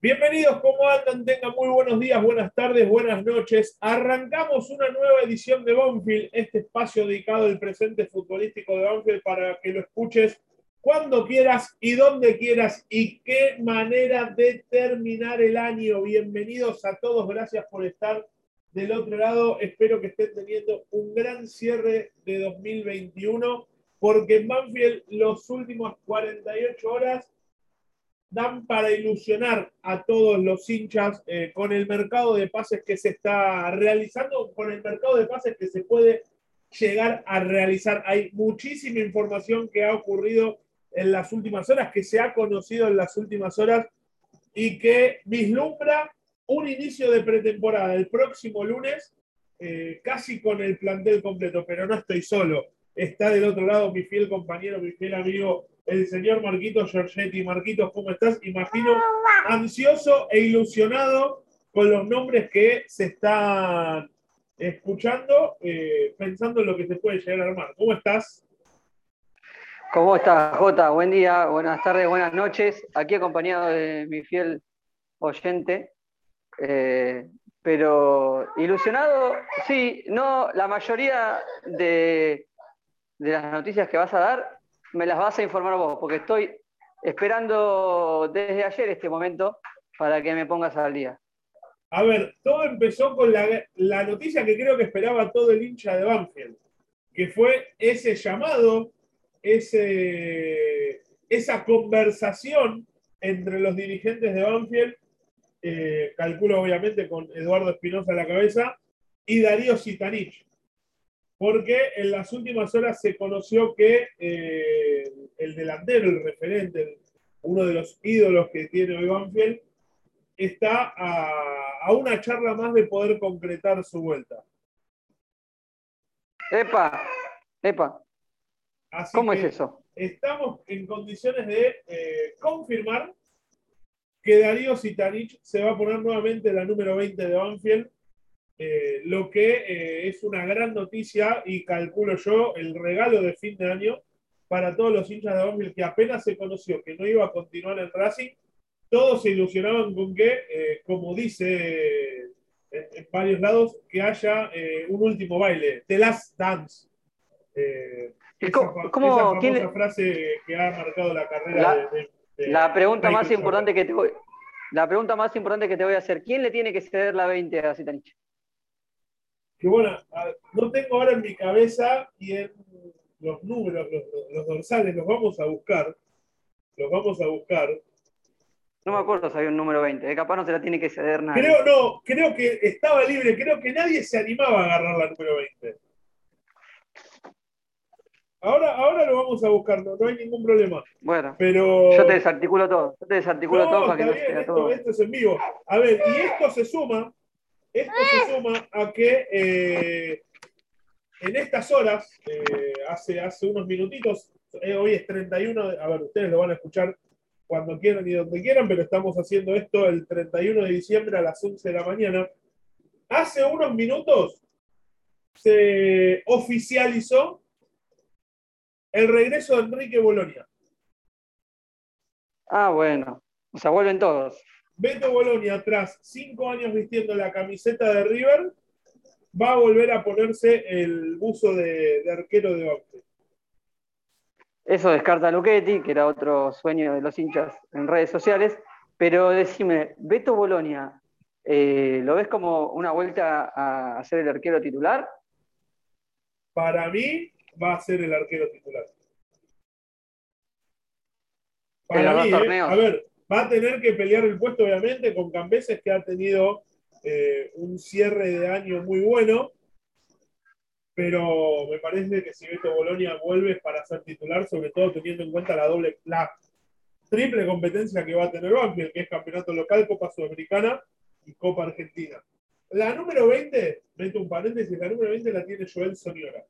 Bienvenidos, ¿cómo andan? Tengan muy buenos días, buenas tardes, buenas noches. Arrancamos una nueva edición de Banfield, este espacio dedicado al presente futbolístico de Banfield para que lo escuches cuando quieras y donde quieras y qué manera de terminar el año. Bienvenidos a todos, gracias por estar del otro lado. Espero que estén teniendo un gran cierre de 2021 porque en Banfield los últimos 48 horas dan para ilusionar a todos los hinchas eh, con el mercado de pases que se está realizando, con el mercado de pases que se puede llegar a realizar. Hay muchísima información que ha ocurrido en las últimas horas, que se ha conocido en las últimas horas y que vislumbra un inicio de pretemporada el próximo lunes, eh, casi con el plantel completo, pero no estoy solo. Está del otro lado mi fiel compañero, mi fiel amigo el señor Marquitos Giorgetti. Marquitos, ¿cómo estás? Imagino ansioso e ilusionado con los nombres que se están escuchando, eh, pensando en lo que se puede llegar a armar. ¿Cómo estás? ¿Cómo estás, Jota? Buen día, buenas tardes, buenas noches. Aquí acompañado de mi fiel oyente. Eh, pero ilusionado, sí, no, la mayoría de, de las noticias que vas a dar me las vas a informar vos, porque estoy esperando desde ayer este momento para que me pongas al día. A ver, todo empezó con la, noticia que creo que esperaba todo el hincha de Banfield, que fue ese llamado, ese, esa conversación entre los dirigentes de Banfield, eh, calculo obviamente con Eduardo Espinosa a la cabeza, y Darío Sitanich porque en las últimas horas se conoció que eh, el delantero, el referente, uno de los ídolos que tiene hoy Banfield, está a, una charla más de poder concretar su vuelta. Epa, epa. ¿Cómo es eso? Estamos en condiciones de eh, confirmar que Darío Sitanich se va a poner nuevamente la número 20 de Banfield eh, lo que eh, es una gran noticia y calculo yo el regalo de fin de año para todos los hinchas de Banfield que apenas se conoció que no iba a continuar en Racing, todos se ilusionaban con que, eh, como dice en, varios lados, que haya un último baile, The Last Dance. esa, ¿cómo, famosa frase que ha marcado la carrera de, La pregunta más importante que te voy, la pregunta más importante que te voy a hacer, ¿quién le tiene que ceder la 20 a Zitanich? Que bueno, no tengo ahora en mi cabeza y en los números, los, dorsales, los vamos a buscar. Los vamos a buscar. No me acuerdo si había un número 20, de capaz no se la tiene que ceder nadie. Creo, no, creo que estaba libre, creo que nadie se animaba a agarrar la número 20. Ahora, ahora lo vamos a buscar, no, hay ningún problema. Bueno, pero... yo te desarticulo todo, yo te desarticulo todo para que no sea todo. Esto es en vivo. A ver, y esto se suma esto se suma a que eh, en estas horas, eh, hace, hace unos minutitos, eh, hoy es 31, a ver, ustedes lo van a escuchar cuando quieran y donde quieran, pero estamos haciendo esto el 31 de diciembre a las 11 de la mañana. Hace unos minutos se oficializó el regreso de Enrique Bolonia. Ah, bueno. O sea, vuelven todos. Beto Bolonia, tras cinco años vistiendo la camiseta de River, va a volver a ponerse el buzo de, arquero de Banfield. Eso descarta Luchetti, que era otro sueño de los hinchas en redes sociales. Pero decime, Beto Bolonia, eh, ¿lo ves como una vuelta a, ser el arquero titular? Para mí, va a ser el arquero titular. Para mí, eh, a ver, Va a tener que pelear el puesto, obviamente, con Cambeses, que ha tenido eh, un cierre de año muy bueno. Pero me parece que si Beto Bolonia vuelve para ser titular, sobre todo teniendo en cuenta la doble, la triple competencia que va a tener Banfield, que es campeonato local, Copa Sudamericana y Copa Argentina. La número 20, meto un paréntesis, la número 20 la tiene Joel Soniora.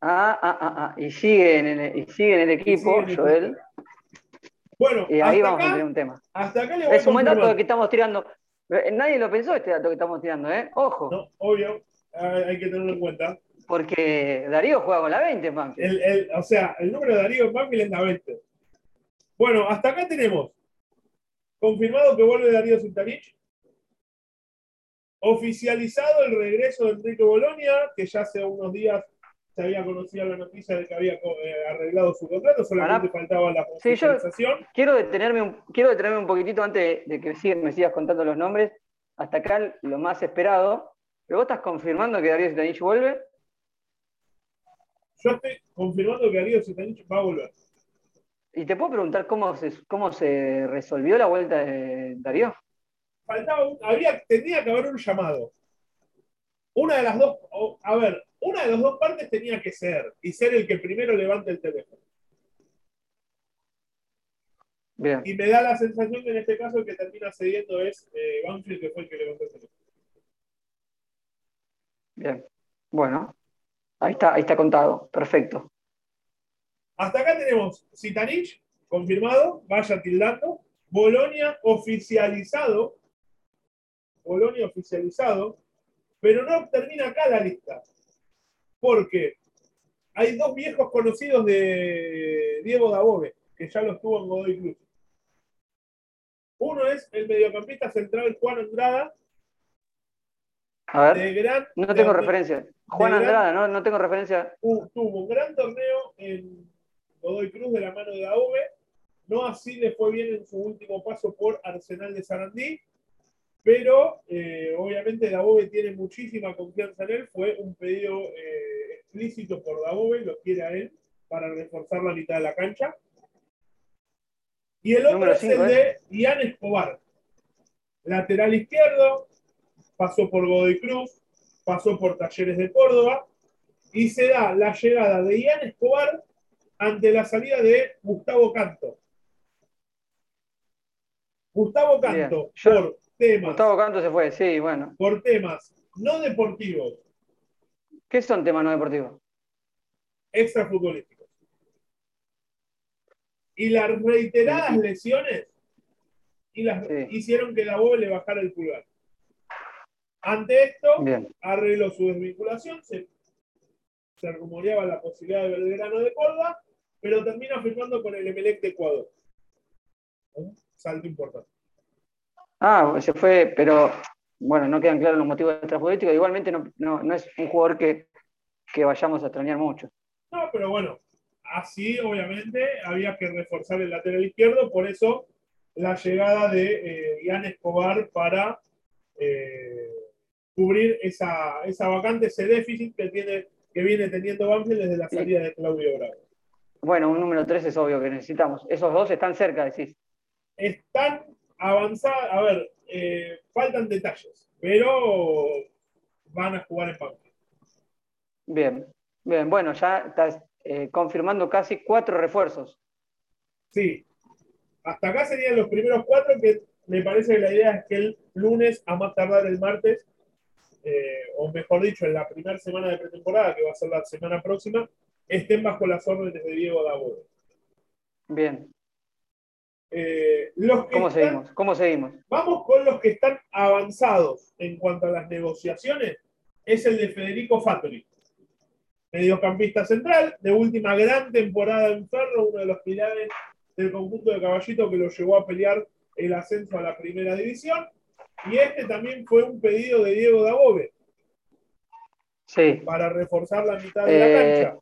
Ah, ah, ah, ah. Y sigue en el, y sigue en el equipo, Joel. Bueno, y ahí vamos a tener un tema. Hasta acá le voy es un buen dato que estamos tirando. Eh, nadie lo pensó este dato que estamos tirando, ¿eh? Ojo. No, obvio, hay que tenerlo en cuenta. Porque Darío juega con la 20 en El, el, o sea, el número de Darío en Banfield es la 20. Bueno, hasta acá tenemos confirmado que vuelve Darío Sultanich. Oficializado el regreso de Enrique Bolonia, que ya hace unos días se había conocido la noticia de que había eh, arreglado su contrato, solamente faltaba la oficialización. quiero, detenerme un, quiero detenerme un poquitito antes de que me sigas contando los nombres. Hasta acá lo más esperado. ¿Pero vos estás confirmando que Darío Sultanich vuelve? Yo estoy confirmando que Darío Sultanich va a volver. ¿Y te puedo preguntar cómo se, cómo se resolvió la vuelta de Darío? Faltaba había, tenía que haber un llamado. Una de las dos, a ver, una de las dos partes tenía que ser, y ser el que primero levante el teléfono. Bien. Y me da la sensación que en este caso el que termina cediendo es eh, Banfield, que fue el que levantó el teléfono. Bien. Bueno, ahí está, ahí está contado. Perfecto. Hasta acá tenemos Zitanich, confirmado, vaya tildando. Bolonia oficializado. Bolonia oficializado. Pero no termina acá la lista. Porque hay dos viejos conocidos de Diego Dabove, que ya los tuvo en Godoy Cruz. Uno es el mediocampista central Juan Andrada. A ver, no tengo referencia. Juan Andrada, no, no tengo referencia. tuvo un gran torneo en Godoy Cruz de la mano de Aube. No así le fue bien en su último paso por Arsenal de Sarandí, pero eh, obviamente Dabove tiene muchísima confianza en él. Fue un pedido eh, explícito por Dabove, lo quiere a él para reforzar la mitad de la cancha. Y el otro es el de ¿eh? Ian Escobar, lateral izquierdo, pasó por Godoy Cruz, pasó por Talleres de Córdoba y se da la llegada de Ian Escobar ante la salida de Gustavo Canto. Gustavo Canto, por temas. Gustavo Canto se fue, sí, bueno. Por temas no deportivos. ¿Qué son temas no deportivos? Extrafutbolísticos. Y las reiteradas lesiones y las, hicieron que la le bajara el pulgar. Ante esto, arregló su desvinculación, se, se rumoreaba la posibilidad de Belgrano de Córdoba pero termina firmando con el Emelec de Ecuador. Un salto importante. Ah, se fue, pero bueno, no quedan claros los motivos extrafutbolísticos. Igualmente no, no, es un jugador que, vayamos a extrañar mucho. No, pero bueno, así obviamente había que reforzar el lateral izquierdo, por eso la llegada de eh, Ian Escobar para eh, cubrir esa, esa vacante, ese déficit que, tiene, que viene teniendo Banfield desde la salida de Claudio Bravo. Bueno, un número 3 es obvio que necesitamos. Esos dos están cerca, decís. Están avanzados. A ver, eh, faltan detalles, pero van a jugar en Banfield. Bien, bien. Bueno, ya estás eh, confirmando casi cuatro refuerzos. Sí. Hasta acá serían los primeros cuatro que me parece que la idea es que el lunes, a más tardar el martes, eh, o mejor dicho, en la primera semana de pretemporada, que va a ser la semana próxima, estén bajo las órdenes de Diego Dabove. Bien. Eh, ¿Cómo seguimos? ¿Cómo seguimos? Vamos con los que están avanzados en cuanto a las negociaciones. Es el de Federico Fattori, mediocampista central, de última gran temporada en Ferro, uno de los pilares del conjunto de Caballito que lo llevó a pelear el ascenso a la primera división. Y este también fue un pedido de Diego Dabove. Sí. Para reforzar la mitad de la eh, cancha.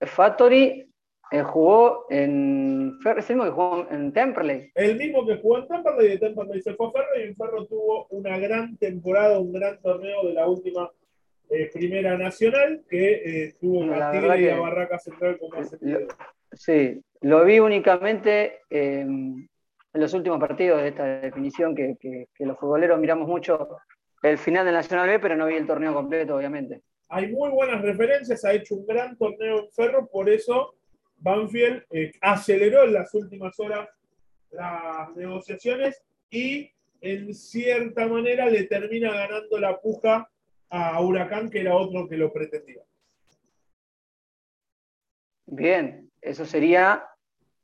Factory eh, jugó en es el mismo que jugó en Temperley. El mismo que jugó en Temperley, de Temperley se fue a Ferro y en Ferro tuvo una gran temporada, un gran torneo de la última eh, Primera Nacional que eh, tuvo Castillo y la Barraca Central como Sí, lo vi únicamente en los últimos partidos de esta definición que, que los futboleros miramos mucho el final del Nacional B, pero no vi el torneo completo, obviamente hay muy buenas referencias, ha hecho un gran torneo en Ferro, por eso Banfield eh, aceleró en las últimas horas las negociaciones y en cierta manera le termina ganando la puja a Huracán, que era otro que lo pretendía. Bien, eso sería,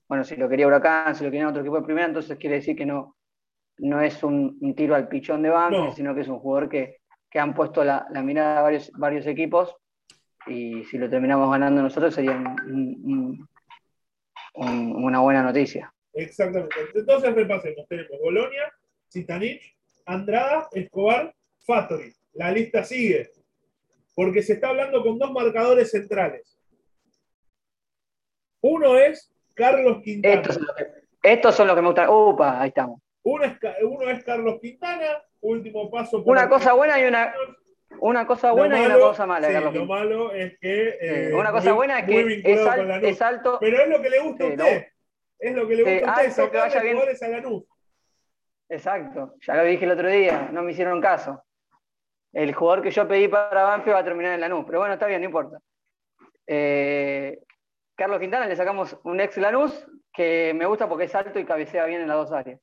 bueno, si lo quería Huracán, si lo quería otro equipo de primera, entonces quiere decir que no, no es un, tiro al pichón de Banfield, sino que es un jugador que, que han puesto la, mirada varios, varios equipos y si lo terminamos ganando nosotros sería un, una buena noticia. Exactamente. Entonces repasemos. Tenemos Bolonia, Citanich, Andrada, Escobar, Fattori. La lista sigue. Porque se está hablando con dos marcadores centrales. Uno es Carlos Quintana. Estos son los que, me gustan. Upa, ahí estamos. Uno es, uno es Carlos Quintana, último paso. una cosa buena y una, una cosa buena y una cosa mala, Carlos. Lo malo es que. Eh, una cosa buena es que es, alto. Pero es lo que le gusta a usted. Es lo que le gusta a usted, sacarle jugadores a Lanús. Exacto, ya lo dije el otro día, no me hicieron caso. El jugador que yo pedí para Banfield va a terminar en Lanús, pero bueno, está bien, no importa. Eh, Carlos Quintana le sacamos un ex Lanús que me gusta porque es alto y cabecea bien en las dos áreas.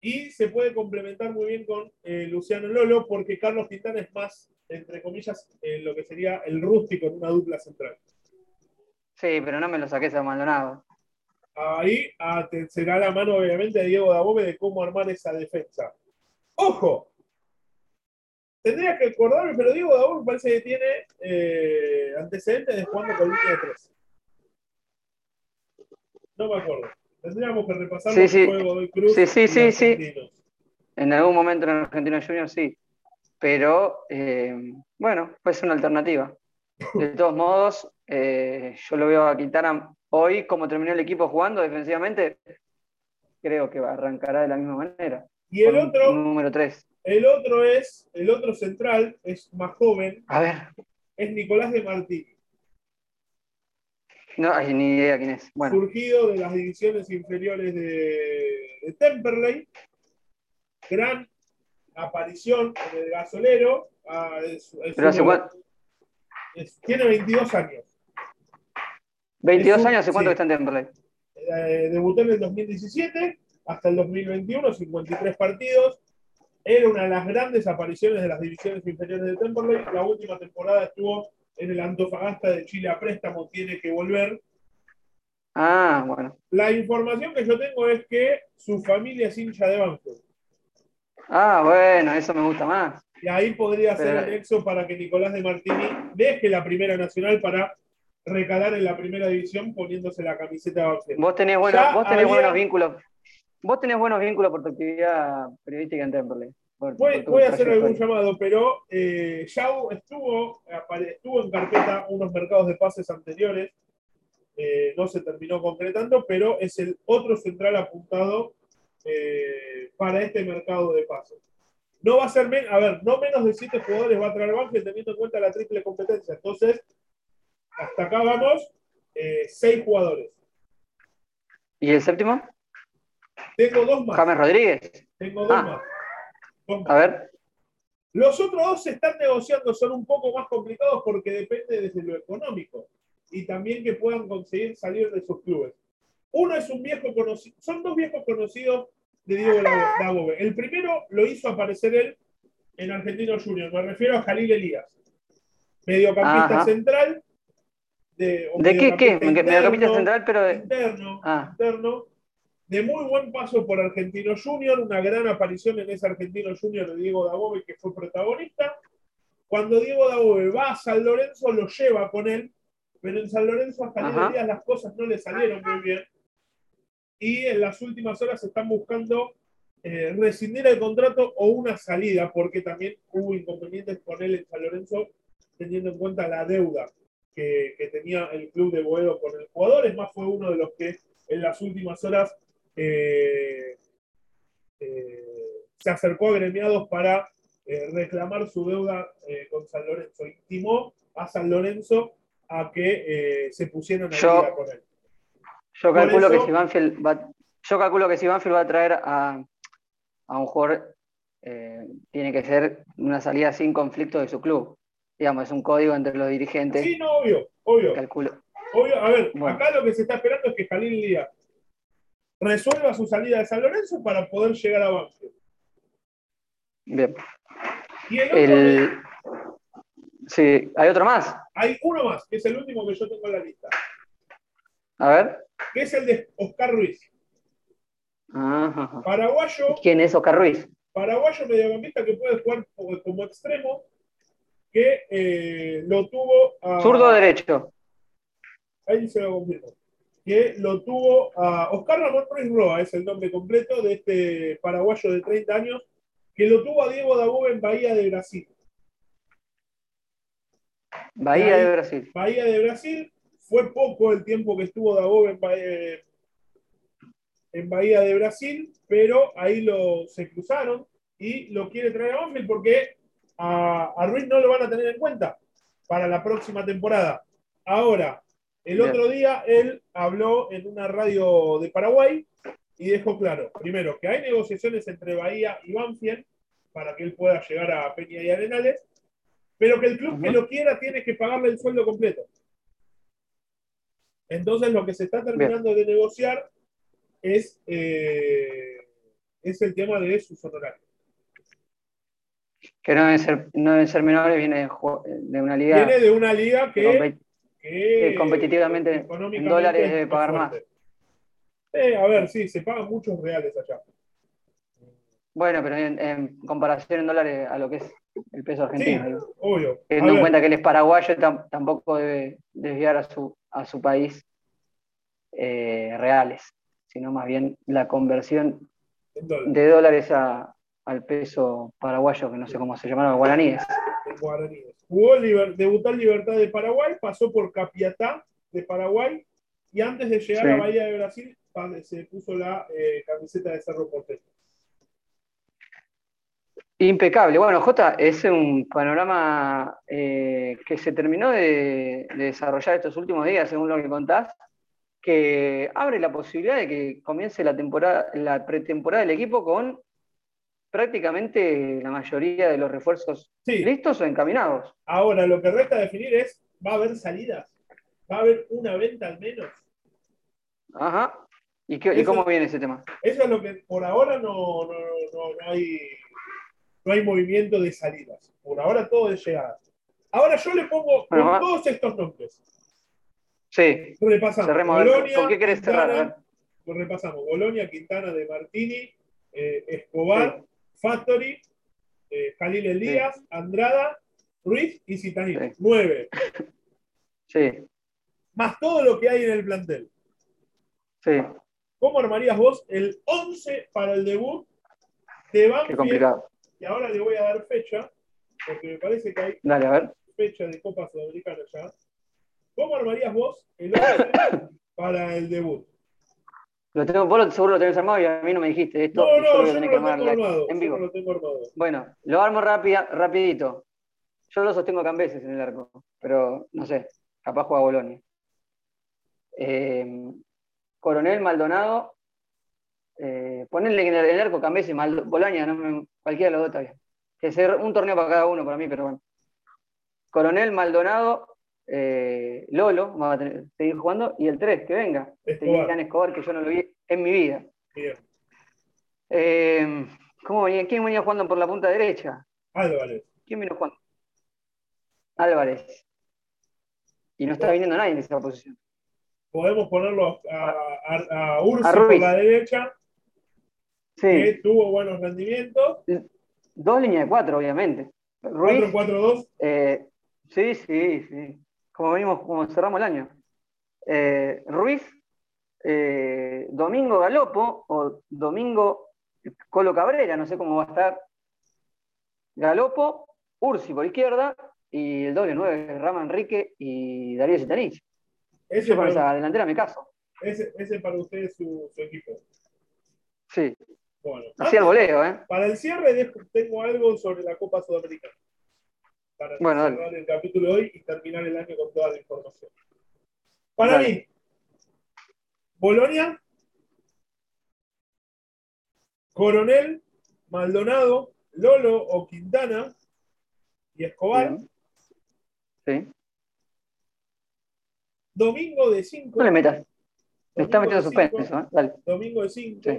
Y se puede complementar muy bien con eh, Luciano Lolo porque Carlos Quintana es más, entre comillas, lo que sería el rústico en una dupla central. Sí, pero no me lo saques a Maldonado ahí será la mano, obviamente, de Diego Dabove de cómo armar esa defensa. ¡Ojo! Tendría que acordarme, pero Diego Dabove parece que tiene eh, antecedentes de jugando con línea de tres. No me acuerdo. Tendríamos que repasar sí, sí. juego de Cruz. Sí, sí, sí, sí. En algún momento en Argentino Junior sí. Pero eh, bueno, pues una alternativa. De todos modos, eh, yo lo veo a Quintana Hoy, como terminó el equipo jugando defensivamente, creo que arrancará de la misma manera. Y el otro, número 3. El otro es, el otro central es más joven. A ver. Es Nicolás de Martí. No hay ni idea quién es. Surgido de las divisiones inferiores de, Temperley. Gran aparición en el gasolero. Ah, tiene 22 años. 22 años, ¿hace cuánto que está en Temperley? Eh, debutó en el 2017 hasta el 2021, 53 partidos. Era una de las grandes apariciones de las divisiones inferiores de Temperley. La última temporada estuvo en el Antofagasta de Chile a préstamo, tiene que volver. Ah, bueno. La información que yo tengo es que su familia es hincha de Banfield. Ah, bueno, eso me gusta más. Y ahí podría ser el nexo para que Nicolás de Martini deje la primera nacional para recalar en la primera división poniéndose la camiseta de Vos tenés, vos tenés buenos vínculos. Vos tenés buenos vínculos por tu actividad periodística en Temperley. Voy, a hacer algún llamado, pero eh, Yao estuvo, estuvo en carpeta unos mercados de pases anteriores. Eh, no se terminó concretando, pero es el otro central apuntado eh, para este mercado de pases. No va a ser, a ver, no menos de siete jugadores va a traer Banfield teniendo en cuenta la triple competencia. Entonces, hasta acá vamos, eh, seis jugadores. ¿Y el séptimo? Tengo dos más. James Rodríguez. Tengo dos, ah. más. A ver. Los otros dos se están negociando, son un poco más complicados porque depende desde lo económico y también que puedan conseguir salir de sus clubes. Uno es un viejo conocido, son dos viejos conocidos de Diego Dabove. El primero lo hizo aparecer él en Argentino Junior, me refiero a Jalil Elías, mediocampista central, de, qué? ¿Qué? Mediocampista central, pero. De... Interno, ah. interno. De muy buen paso por Argentino Junior, una gran aparición en ese Argentino Junior de Diego Dabove, que fue protagonista. Cuando Diego Dabove va a San Lorenzo, lo lleva con él, pero en San Lorenzo hasta los días las cosas no le salieron muy bien. Y en las últimas horas están buscando eh, rescindir el contrato o una salida, porque también hubo inconvenientes con él en San Lorenzo, teniendo en cuenta la deuda que, tenía el club de Boedo con el jugador. Es más, fue uno de los que en las últimas horas eh, eh, se acercó a gremiados para eh, reclamar su deuda con San Lorenzo. Intimó a San Lorenzo a que se pusieran a yo, con él. Yo calculo, que si Banfield va, yo calculo que si Banfield va a traer a, a un jugador, tiene que ser una salida sin conflicto de su club digamos, es un código entre los dirigentes. Sí, no, obvio, obvio. Calculo. Obvio, a ver, acá lo que se está esperando es que Jalil Díaz resuelva su salida de San Lorenzo para poder llegar a Banfield. Bien. Y el Sí, ¿hay otro más? Hay uno más, que es el último que yo tengo en la lista. A ver. Que es el de Oscar Ruiz. Ajá. Paraguayo. ¿Quién es Oscar Ruiz? Paraguayo mediocampista que puede jugar como extremo que eh, lo tuvo a... Zurdo derecho. Ahí se lo confirmo. Que lo tuvo a Oscar Ramón Ruiz Roa, es el nombre completo de este paraguayo de 30 años, que lo tuvo a Diego Dabú en Bahía de Brasil. Bahía de Brasil. Bahía de Brasil. Fue poco el tiempo que estuvo en Bahía, en Bahía de Brasil, pero ahí lo, se cruzaron y lo quiere traer a Banfield porque a, a Ruiz no lo van a tener en cuenta para la próxima temporada. Ahora, el otro día él habló en una radio de Paraguay y dejó claro, primero, que hay negociaciones entre Bahía y Banfield para que él pueda llegar a Peña y Arenales, pero que el club que lo quiera tiene que pagarle el sueldo completo. Entonces lo que se está terminando de negociar es, eh, es el tema de sus honorarios. Que no deben ser, no deben ser menores, viene de, una liga. Viene de una liga que, que competitivamente en dólares debe pagar más. Eh, a ver, sí, se pagan muchos reales allá. Bueno, pero en, comparación en dólares a lo que es el peso argentino. Sí, obvio. Teniendo en cuenta que él es paraguayo, tampoco debe desviar a su, a su país eh, reales, sino más bien la conversión de dólares al peso paraguayo, que no sé cómo se llamaron, guaraníes. guaraníes. Jugó debutó en Libertad de Paraguay, pasó por Capiatá de Paraguay y antes de llegar a Bahía de Brasil se puso la eh, camiseta de Cerro Porteño. Impecable. Bueno, Jota, es un panorama eh, que se terminó de, desarrollar estos últimos días, según lo que contás, que abre la posibilidad de que comience la temporada, la pretemporada del equipo con prácticamente la mayoría de los refuerzos listos o encaminados. Ahora, lo que resta definir es, ¿va a haber salidas? ¿Va a haber una venta al menos? Ajá. ¿Y, qué, cómo viene ese tema? Eso es lo que por ahora no, no, no hay no hay movimiento de salidas. Por ahora todo es llegada. Ahora yo le pongo todos estos nombres. Sí. Repasamos. Bolonia, ¿Con qué querés cerrar? Repasamos. Bolonia, Quintana de Martini, eh, Escobar, Factory, eh, Jalil Elías, Andrada, Ruiz y Citanini. Nueve. Sí. Más todo lo que hay en el plantel. Sí. ¿Cómo armarías vos el 11 para el debut de Banfield Qué complicado y ahora le voy a dar fecha, porque me parece que hay fecha de Copa Sudamericana ya. ¿Cómo armarías vos el 11 para el debut? Lo tengo, vos seguro lo tenés armado y a mí no me dijiste esto. No, no, yo, lo, tengo armado, en vivo. lo tengo armado. Bueno, lo armo rápida, rapidito. Yo lo sostengo Cambeses en el arco, pero no sé, capaz juega Bolonia. Eh, Coronel Maldonado, eh, ponerle en el, arco Cambeses, Bolonia, no me, Cualquiera de los dos está bien. Que ser un torneo para cada uno para mí, pero bueno. Coronel Maldonado, eh, Lolo, va a seguir jugando, y el 3, que venga. Escobar. Escobar, que yo no lo vi en mi vida. Bien. Eh, ¿cómo venía? ¿Quién venía jugando por la punta derecha? Álvarez. ¿Quién vino jugando? Álvarez. Y no está viniendo nadie en esa posición. Podemos ponerlo a, a, a Urso por la derecha que tuvo buenos rendimientos. Dos líneas de cuatro, obviamente. Ruiz, 4-4-2. Eh, sí, sí, sí. Como venimos, como cerramos el año. Eh, Ruiz, eh, Domingo Galopo o Domingo Colo Cabrera, no sé cómo va a estar. Galopo, Ursi por izquierda y el doble 9, Rama Enrique y Darío Zitanich. Ese para esa delantera me caso. Ese, ese para ustedes su, su equipo. Sí, bueno, Así el voleo, ¿eh? Para el cierre tengo algo sobre la Copa Sudamericana. Para cerrar el capítulo de hoy y terminar el año con toda la información. Para mí, Bolonia, Coronel, Maldonado, Lolo o Quintana y Escobar. Sí. Domingo de 5. No le metas. Me está metiendo suspenso, ¿eh? Dale. Domingo de 5.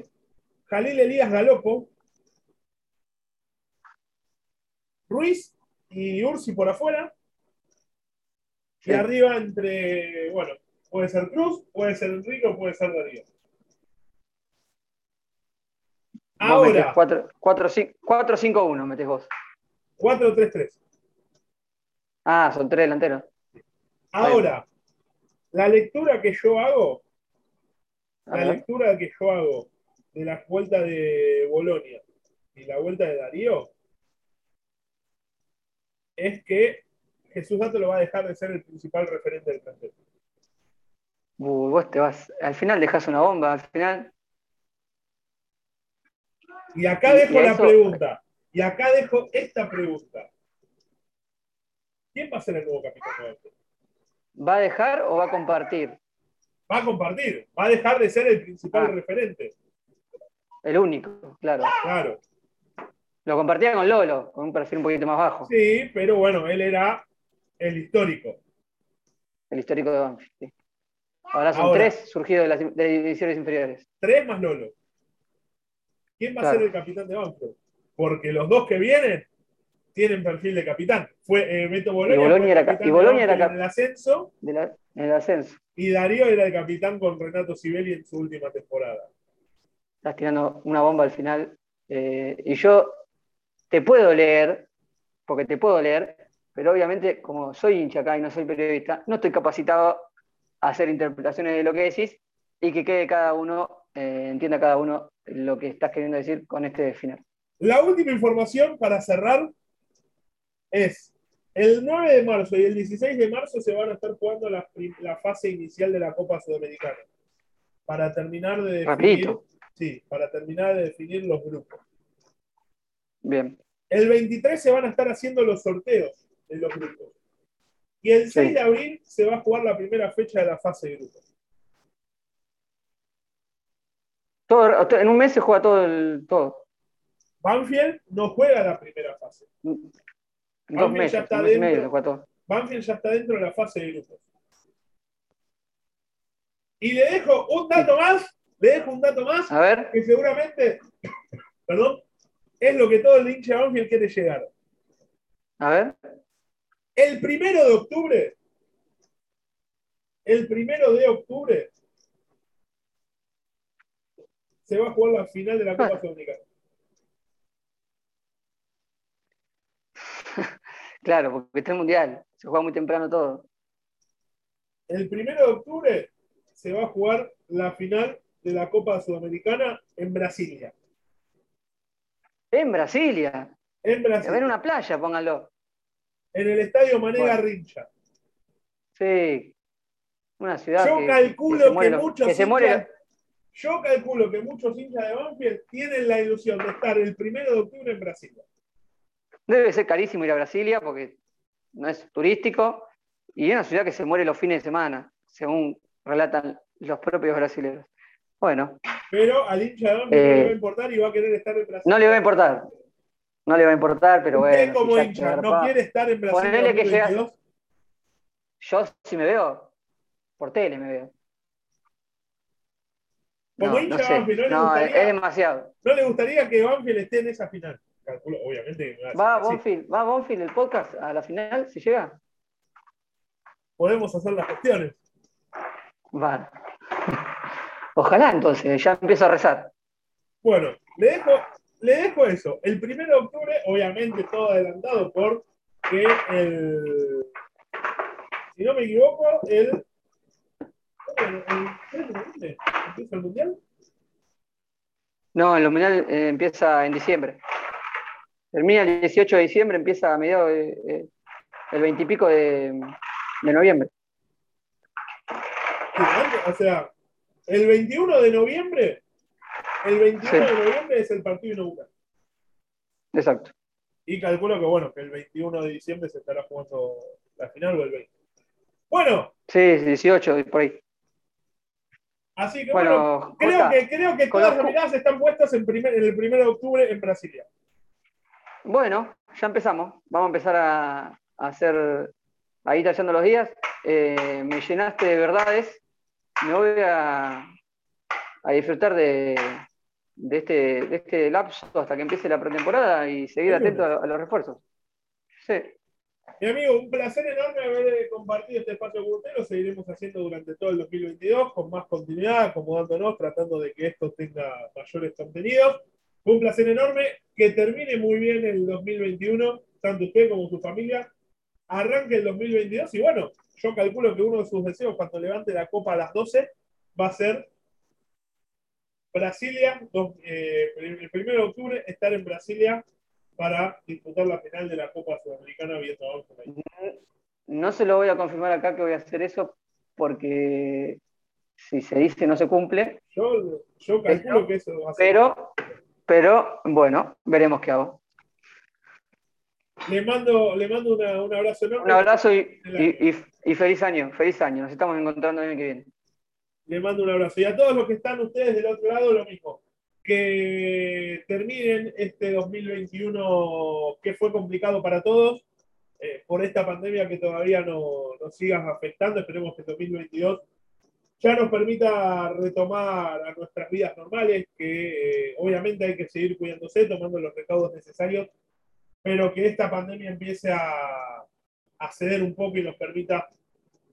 Jalil Elías Galopo, Ruiz y Ursi por afuera. Y arriba entre, bueno, puede ser Cruz, puede ser Enrique o puede ser Darío. Ahora. 4-5-1 metes vos. 4-3-3. Ah, son tres delanteros. Ahora, la lectura que yo hago la lectura que yo hago de la vuelta de Bolonia y la vuelta de Darío es que Jesús Dato lo va a dejar de ser el principal referente del plantel. vos te vas, al final dejas una bomba, al final. Y acá dejo la pregunta, y acá dejo esta pregunta. ¿Quién va a ser el nuevo capitán de ¿Va a dejar o va a compartir? Va a compartir, va a dejar de ser el principal ah. referente. El único, claro. Claro. Lo compartía con Lolo, con un perfil un poquito más bajo. Sí, pero bueno, él era el histórico. El histórico de Banfield, sí. Ahora son tres surgidos de las, divisiones inferiores. Tres más Lolo. ¿Quién va a ser el capitán de Banfield? Porque los dos que vienen tienen perfil de capitán. Fue eh, Beto Bolonia, y Bolonia era, y Bolonia era en el ascenso. en el ascenso. Y Darío era el capitán con Renato Sibeli en su última temporada. Estás tirando una bomba al final. Eh, y yo te puedo leer, porque te puedo leer, pero obviamente, como soy hincha acá y no soy periodista, no estoy capacitado a hacer interpretaciones de lo que decís y que quede cada uno, eh, entienda cada uno lo que estás queriendo decir con este final. La última información para cerrar es el 9 de marzo y el 16 de marzo se van a estar jugando la, fase inicial de la Copa Sudamericana. Para terminar de definir, sí, para terminar de definir los grupos. Bien. El 23 se van a estar haciendo los sorteos de los grupos. Y el 6 de abril se va a jugar la primera fecha de la fase de grupos. Todo, en un mes se juega todo el todo. Banfield no juega la primera fase. Dos meses, ya está dentro, Banfield ya está dentro de la fase de grupos. Y le dejo un dato más, le dejo un dato más, a ver. que seguramente, perdón, es lo que todo el hincha Banfield quiere llegar. A ver. El primero de octubre, el primero de octubre, se va a jugar la final de la Copa Sudamericana. claro, porque está el Mundial, se juega muy temprano todo. El primero de octubre se va a jugar la final de la Copa Sudamericana en Brasilia. En Brasilia. En Brasilia. En una playa, pónganlo. En el estadio Manega Rincha. Sí. Una ciudad. Yo calculo que, muchos hinchas, Yo calculo que muchos hinchas de Banfield tienen la ilusión de estar el primero de octubre en Brasilia. Debe ser carísimo ir a Brasilia porque no es turístico y es una ciudad que se muere los fines de semana, según relatan los propios brasileños. Bueno. Pero al hincha de no le va a eh, importar y va a querer estar en Brasil. No le va a importar. No le va a importar, pero Usted bueno. como hincha no quiere estar en Brasil. Ponele que llega. Yo si me veo, por tele me veo. Como hincha no, Banfield, no, le no gustaría, es demasiado. No le gustaría que Banfield esté en esa final. Calculo, obviamente. Va Banfield, va Banfield el podcast a la final, si llega. Podemos hacer las cuestiones. Vale. Ojalá entonces, ya empiezo a rezar. Bueno, le dejo, le dejo eso. El 1 de octubre, obviamente todo adelantado por que el, si no me equivoco, el, el, el ¿empieza el Mundial? No, el Mundial eh, empieza en diciembre. Termina el 18 de diciembre, empieza a mediados de, eh, el 20 y pico de, de noviembre. O sea, el 21 de noviembre, el 21 de noviembre es el partido inaugural. Exacto. Y calculo que bueno, que el 21 de diciembre se estará jugando la final o el 20. Bueno. Sí, 18, por ahí. Así que bueno, creo, que, creo que todas las miradas están puestas en, primer, en el 1 de octubre en Brasilia. Bueno, ya empezamos. Vamos a empezar a, hacer, ahí tallando los días. Eh, me llenaste de verdades me voy a, disfrutar de, este, este lapso hasta que empiece la pretemporada y seguir atento a, los refuerzos. Sí. Mi amigo, un placer enorme haber compartido este espacio con usted. Lo seguiremos haciendo durante todo el 2022 con más continuidad, acomodándonos, tratando de que esto tenga mayores contenidos. un placer enorme. Que termine muy bien el 2021, tanto usted como su familia. Arranque el 2022 y bueno, yo calculo que uno de sus deseos cuando levante la copa a las 12 va a ser Brasilia, eh, el primero de octubre, estar en Brasilia para disputar la final de la Copa Sudamericana viendo No se lo voy a confirmar acá que voy a hacer eso porque si se dice no se cumple. Yo, yo calculo que eso va a ser. Pero, pero bueno, veremos qué hago. Le mando, le mando un abrazo enorme. Un abrazo y, y, feliz año, feliz año. Nos estamos encontrando el año que viene. Le mando un abrazo. Y a todos los que están ustedes del otro lado, lo mismo. Que terminen este 2021 que fue complicado para todos eh, por esta pandemia que todavía nos no siga afectando. Esperemos que 2022 ya nos permita retomar a nuestras vidas normales, que eh, obviamente hay que seguir cuidándose, tomando los recaudos necesarios pero que esta pandemia empiece a, ceder un poco y nos permita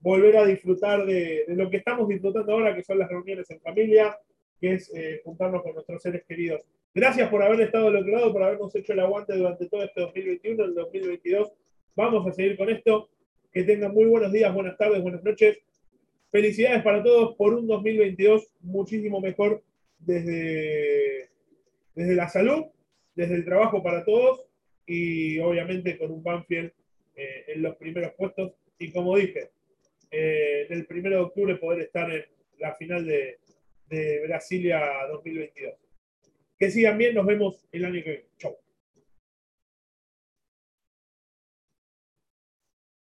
volver a disfrutar de, de, lo que estamos disfrutando ahora, que son las reuniones en familia, que es eh, juntarnos con nuestros seres queridos. Gracias por haber estado del otro lado, por habernos hecho el aguante durante todo este 2021, el 2022. Vamos a seguir con esto. Que tengan muy buenos días, buenas tardes, buenas noches. Felicidades para todos por un 2022 muchísimo mejor desde, desde la salud, desde el trabajo para todos y obviamente con un Banfield eh, en los primeros puestos. Y como dije, eh, el primero de octubre poder estar en la final de, de Brasilia 2022. Que sigan bien, nos vemos el año que viene. Chau.